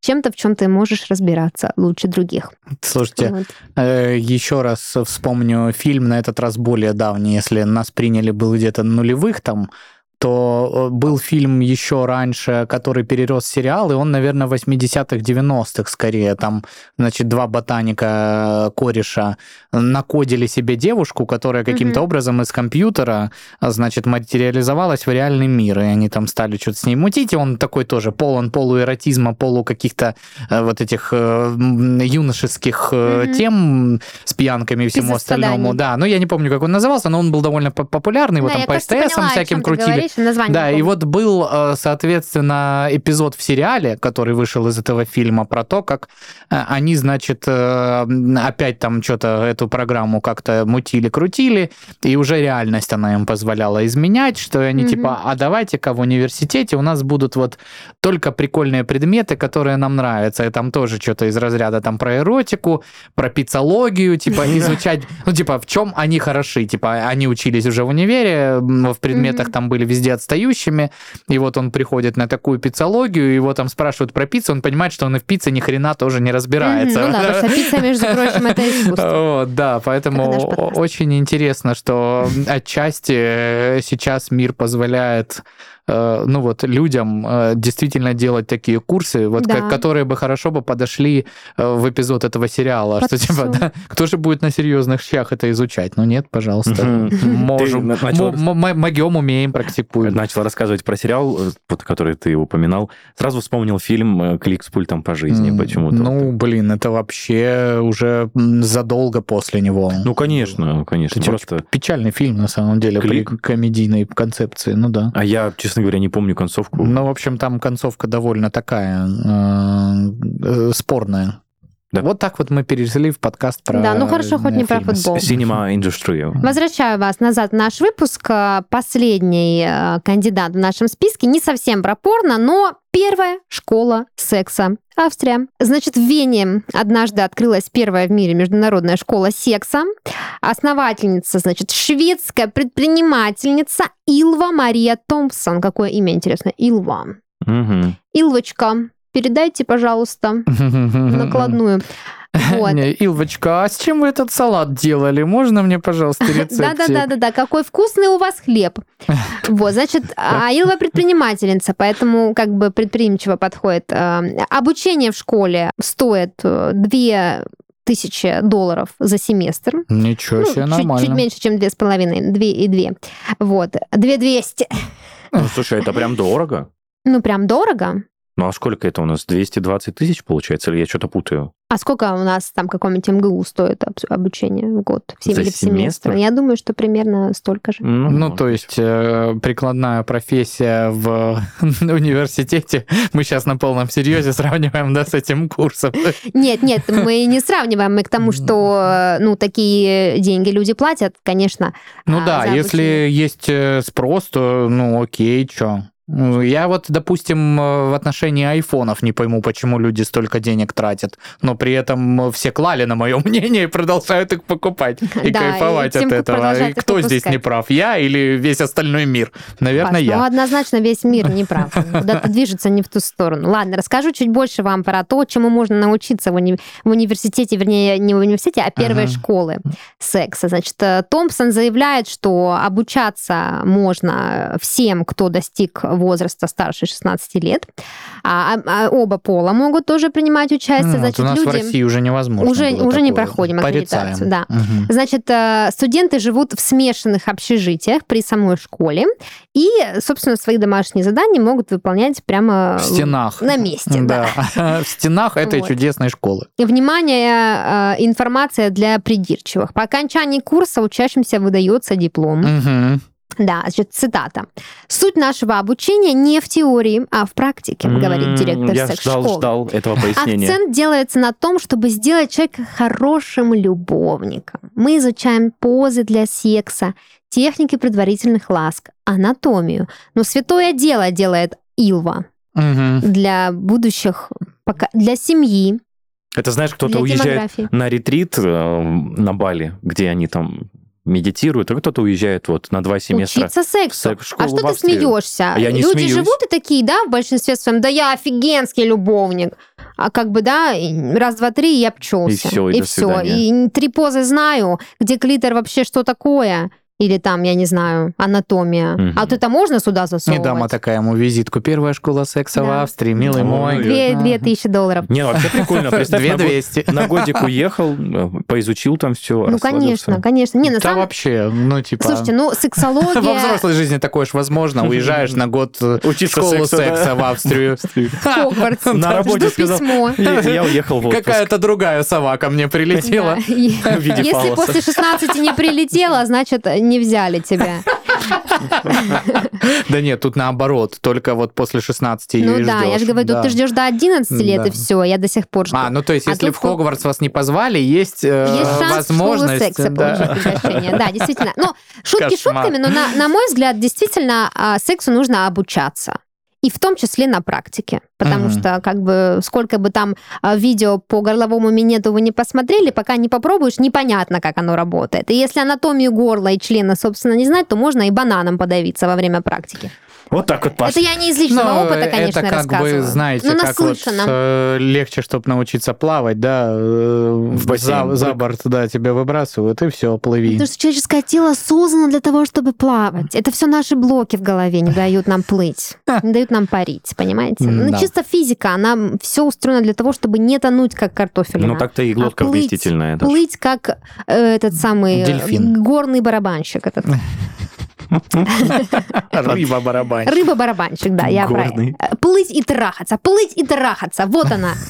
чем-то, в чем ты можешь разбираться лучше других. Слушайте, Вот. э, еще раз вспомню фильм, на этот раз более давний, если нас приняли был где-то нулевых там, то э, был фильм еще раньше, который перерос в сериал, и он, наверное, 80-х, 90-х скорее. Там, значит, два ботаника э, кореша накодили себе девушку, которая каким-то Мгм. образом из компьютера, а, значит, материализовалась в реальный мир, и они там стали что-то с ней мутить, и он такой тоже полон полуэротизма, полу каких-то э, вот этих э, юношеских э, Мгм. тем с пьянками и всему остальному. Да, ну я не помню, как он назывался, но он был довольно по- популярный, его Да, там по кажется, СТС поняла, о всяким крутили. говоришь, название Да, и вот был, э, соответственно, эпизод в сериале, который вышел из этого фильма, про то, как э, они, значит, э, опять там что-то эту программу как-то мутили-крутили, и уже реальность она им позволяла изменять, что они Мгм. типа, а давайте-ка в университете у нас будут вот только прикольные предметы, которые нам нравятся, и там тоже что-то из разряда там про эротику, про пиццологию, типа изучать, ну типа в чем они хороши, типа они учились уже в универе, в предметах там были везде отстающими, и вот он приходит на такую пиццологию, его там спрашивают про пиццу, он понимает, что он и в пицце ни хрена тоже не разбирается. Ну да, потому что пицца, между прочим, это искусство. Вот, да, поэтому очень интересно, что отчасти сейчас мир позволяет ну вот, людям э, действительно делать такие курсы, вот, Да. ко- которые бы хорошо бы подошли э, в эпизод этого сериала. Под Что, типа, да, кто же будет на серьезных щах это изучать? Ну нет, пожалуйста. Можем. Ты начала- М- м- м- Могем, умеем, практикуем. Начал рассказывать про сериал, э, который ты упоминал. Сразу вспомнил фильм э, «Клик с пультом по жизни» почему-то. Ну, блин, это вообще уже задолго после него. Ну, конечно, конечно. Просто... Печальный фильм, на самом деле, при комедийной концепции, ну да. А я, честно говоря, не помню концовку. Ну, в общем, там концовка довольно такая э, э, спорная. Да. Вот так вот мы перешли в подкаст про Да, ну хорошо, хоть не про футбол. Industry. Возвращаю вас назад в наш выпуск. Э, Последний э, кандидат в нашем списке не совсем про порно, но первая школа секса. Австрия. Значит, в Вене однажды открылась первая в мире международная школа секса. Основательница, значит, шведская предпринимательница Илва Мария Томпсон. Какое имя интересно? Илва. Мгм. Илвочка, передайте, пожалуйста, накладную. Вот. Не, Илвочка, а с чем вы этот салат делали? Можно мне, пожалуйста, рецептик? Да, да, да, да, да. Какой вкусный у вас хлеб. Вот, значит, а Илва предпринимательница, поэтому как бы предприимчиво подходит. Э, Обучение в школе стоит э, две тысячи долларов за семестр. Ничего Ну, себе, чуть, нормально. чуть меньше, чем две с половиной, две и две. Вот, две двести. Ну, слушай, это прям дорого. Ну, прям дорого. Ну, а сколько это у нас? 220 тысяч получается? Или я что-то путаю? А сколько у нас там каком-нибудь МГУ стоит об- обучение в год? В За или в семестр? семестр? Я думаю, что примерно столько же. Ну, может то есть э, прикладная профессия в университете мы сейчас на полном серьезе сравниваем, да, с этим курсом. Нет, нет, мы не сравниваем, мы к тому, что, э, ну, такие деньги люди платят, конечно. Ну а, да, если есть э, спрос, то, ну, окей, чё. Ну, Я вот, допустим, э, в отношении айфонов не пойму, почему люди столько денег тратят, но при этом э, все клали на мое мнение и продолжают их покупать и Да, кайфовать и от этого. И кто здесь выпускать. не прав, я или весь остальной мир? Наверное, Паш, ну, я. однозначно весь мир не прав. Куда-то движется не в ту сторону. Ладно, расскажу чуть больше вам про то, чему можно научиться в, уни- в университете, вернее, не в университете, а первой Ага. школы секса. Значит, э, Томпсон заявляет, что обучаться можно всем, кто достиг возраста старше 16 лет. А, а- а оба пола могут тоже принимать участие. Ну, Значит, у нас в люди... России уже невозможно. Уже- уже не такое. проходим Порицаем. аккредитацию, да. Мгм. Значит, э, студенты живут в смешанных общежитиях при самой школе и, собственно, свои домашние задания могут выполнять прямо В стенах. на месте. Да. Да, в стенах этой Вот. чудесной школы. И, Внимание, э, информация для придирчивых. По окончании курса учащимся выдается диплом. Мгм. Да, значит, цитата. «Суть нашего обучения не в теории, а в практике», говорит М, директор Я ждал, секс-школы. ждал этого пояснения. Акцент делается на том, чтобы сделать человека хорошим любовником. Мы изучаем позы для секса, техники предварительных ласк, анатомию. Но святое дело делает Илва Мгм. для будущих, пока- для семьи, Это знаешь, кто-то уезжает на ретрит э, на Бали, где они там медитируют, а кто-то уезжает вот на два семестра. Учиться сексу. секс-школу А что ты смеешься? А я не Люди смеюсь. живут и такие, да, в большинстве своем, да я офигенский любовник. А как бы, да, и раз, два, три, и я пчелся. И всё, и всё. свидания. И три позы знаю, где клитор вообще что такое. Или там, я не знаю, анатомия. Мгм. А вот это можно сюда засовывать? И дама такая ему визитку. Первая школа секса в Да. Австрии, милый Ой, мой. Две, Ага. две тысячи долларов. Не, ну, вообще прикольно. Представь, на, год- двести. на годик уехал, поизучил там все. Ну, конечно, конечно. Не, на Да самом... вообще, ну типа... Слушайте, ну, Во сексология... взрослой жизни такое ж возможно. Уезжаешь на год э, в Учиться школу да. секса в Австрию. Хогвартс. На работе сказал. письмо. Я, уехал в. Какая-то другая сова ко мне прилетела. Да. В Если после 16 не прилетело, значит, не взяли тебя. Да нет, тут наоборот. Только вот после 16 ее Ну да, я же говорю, тут ты ждешь до 11 лет, и все, я до сих пор жду. А, ну то есть, А если в Хогвартс вас не позвали, есть, э, возможность... секса да. получить приглашение. Да, действительно. Ну, шутки шутками, но на, на мой взгляд, действительно, а, сексу нужно обучаться. И в том числе на практике. Потому Мгм. что, как бы, сколько бы там а, видео по горловому минету вы не посмотрели, пока не попробуешь, непонятно, как оно работает. И если анатомию горла и члена, собственно, не знать, то можно и бананом подавиться во время практики. Вот так вот, Паш. Это я не из личного Ну, опыта, конечно, это как рассказываю. бы, знаете, Ну, как вот э, легче, чтобы научиться плавать, да, э, В бассейн за, за борт, да, тебя выбрасывают, и все, плыви. Потому что человеческое тело создано для того, чтобы плавать. Это все наши блоки в голове не дают нам плыть, не дают нам парить, понимаете? Ну, чисто физика, она все устроена для того, чтобы не тонуть, как картофелина. Ну, так-то и глотка А плыть- вместительная. Плыть, как э, этот самый э, горный барабанщик. Этот. Рыба-барабанщик. Рыба-барабанщик, да, я правильно. Плыть и трахаться, плыть и трахаться. Вот она.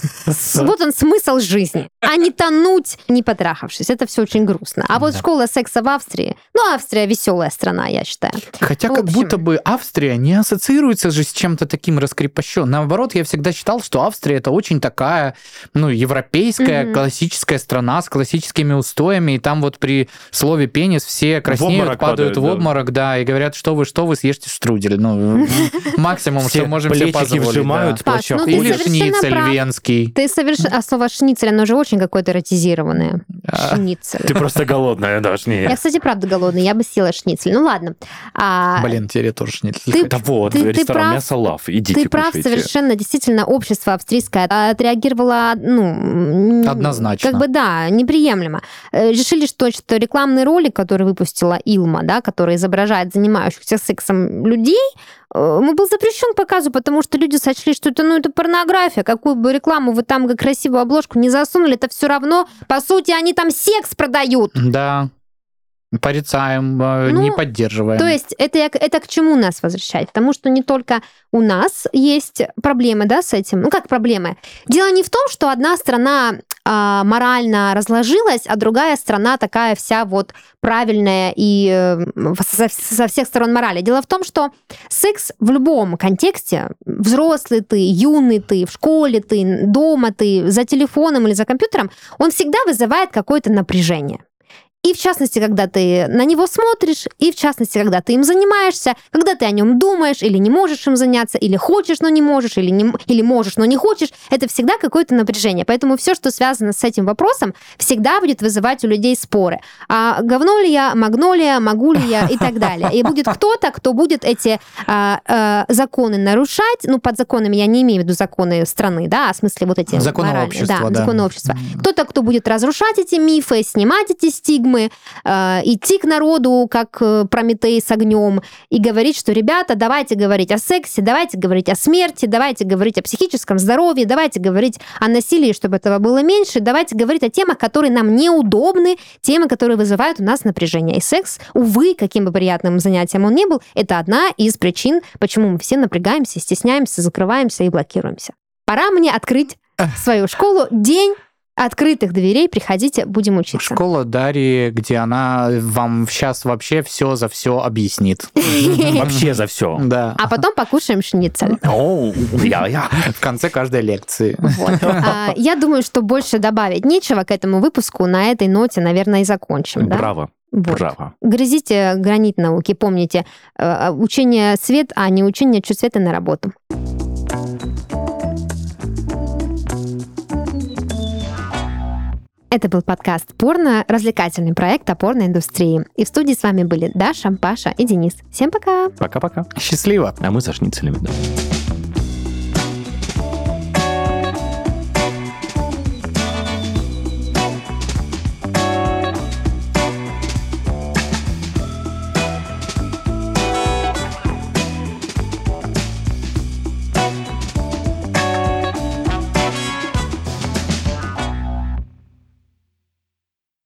Вот он смысл жизни. А не тонуть, не потрахавшись. Это все очень грустно. А вот школа секса в Австрии. Ну, Австрия веселая страна, я считаю. Хотя как будто бы Австрия не ассоциируется же с чем-то таким раскрепощенным. Наоборот, я всегда считал, что Австрия это очень такая, ну, европейская, классическая страна с классическими устоями, и там вот при слове пенис все краснеют, падают в обморок, да, и говорят, что вы, что вы, съешьте штрудель. Ну, максимум, Все что можем себе позволить. вжимают, да. Паш, ну Или шницель прав. венский. Ты совершенно... А слово шницель, оно же очень какое-то эротизированное. А, Шницель. Ты просто голодная, не. Я, кстати, правда голодная, я бы съела шницель. Ну ладно. А, Блин, тебе тоже шницель. Ты- Да вот, ты- ты ресторан прав. мясо лав, идите Ты прав, кушайте. совершенно. Действительно, общество австрийское отреагировало, ну... Однозначно. Как бы, да, неприемлемо. Э, Решили, что, что рекламный ролик, который выпустила Илма, да, который изображает занимающихся сексом людей, э, он был запрещен к показу, потому что люди сочли, что это, ну, это порнография. Какую бы рекламу вы там как красивую обложку не засунули, это все равно, по сути, они там секс продают. Да. Порицаем, э, Ну, не поддерживаем. То есть это, это к чему нас возвращает? Потому что не только у нас есть проблемы да, с этим. Ну, как проблемы? Дело не в том, что одна страна а, морально разложилась, а другая страна такая вся вот правильная и э, со, всех сторон морали. Дело в том, что секс в любом контексте, взрослый ты, юный ты, в школе ты, дома ты, за телефоном или за компьютером, он всегда вызывает какое-то напряжение. И в частности, когда ты на него смотришь, и в частности, когда ты им занимаешься, когда ты о нем думаешь, или не можешь им заняться, или хочешь, но не можешь, или, не, или можешь, но не хочешь, это всегда какое-то напряжение. Поэтому все, что связано с этим вопросом, всегда будет вызывать у людей споры. А говно ли я, магнолия, могу ли я и так далее. И будет кто-то, кто будет эти а, а, законы нарушать. Ну, под законами я не имею в виду законы страны, да, а в смысле вот эти Законы моральные, общества, да, да. законы общества. Кто-то, кто будет разрушать эти мифы, снимать эти стигмы, э, идти к народу, как э, Прометей с огнем, и говорить, что, ребята, давайте говорить о сексе, давайте говорить о смерти, давайте говорить о психическом здоровье, давайте говорить о насилии, чтобы этого было меньше, давайте говорить о темах, которые нам неудобны, темы, которые вызывают у нас напряжение. И секс, увы, каким бы приятным занятием он ни был, это одна из причин, почему мы все напрягаемся, стесняемся, закрываемся и блокируемся. Пора мне открыть свою школу. День открытых дверей. Приходите, будем учиться. Школа Дарьи, где она вам сейчас вообще все за все объяснит. Вообще за все. Да. А потом покушаем шницель. О, я, я. В конце каждой лекции. А, Я думаю, что больше добавить нечего к этому выпуску. На этой ноте, наверное, и закончим. Браво, Вот. браво. Грызите гранит науки. Помните, э, учение свет, а не учение чуть света на работу. Это был подкаст «Порно», развлекательный проект о порноиндустрии. И в студии с вами были Даша, Паша и Денис. Всем пока! Пока-пока. Счастливо. А мы за шницелями, да.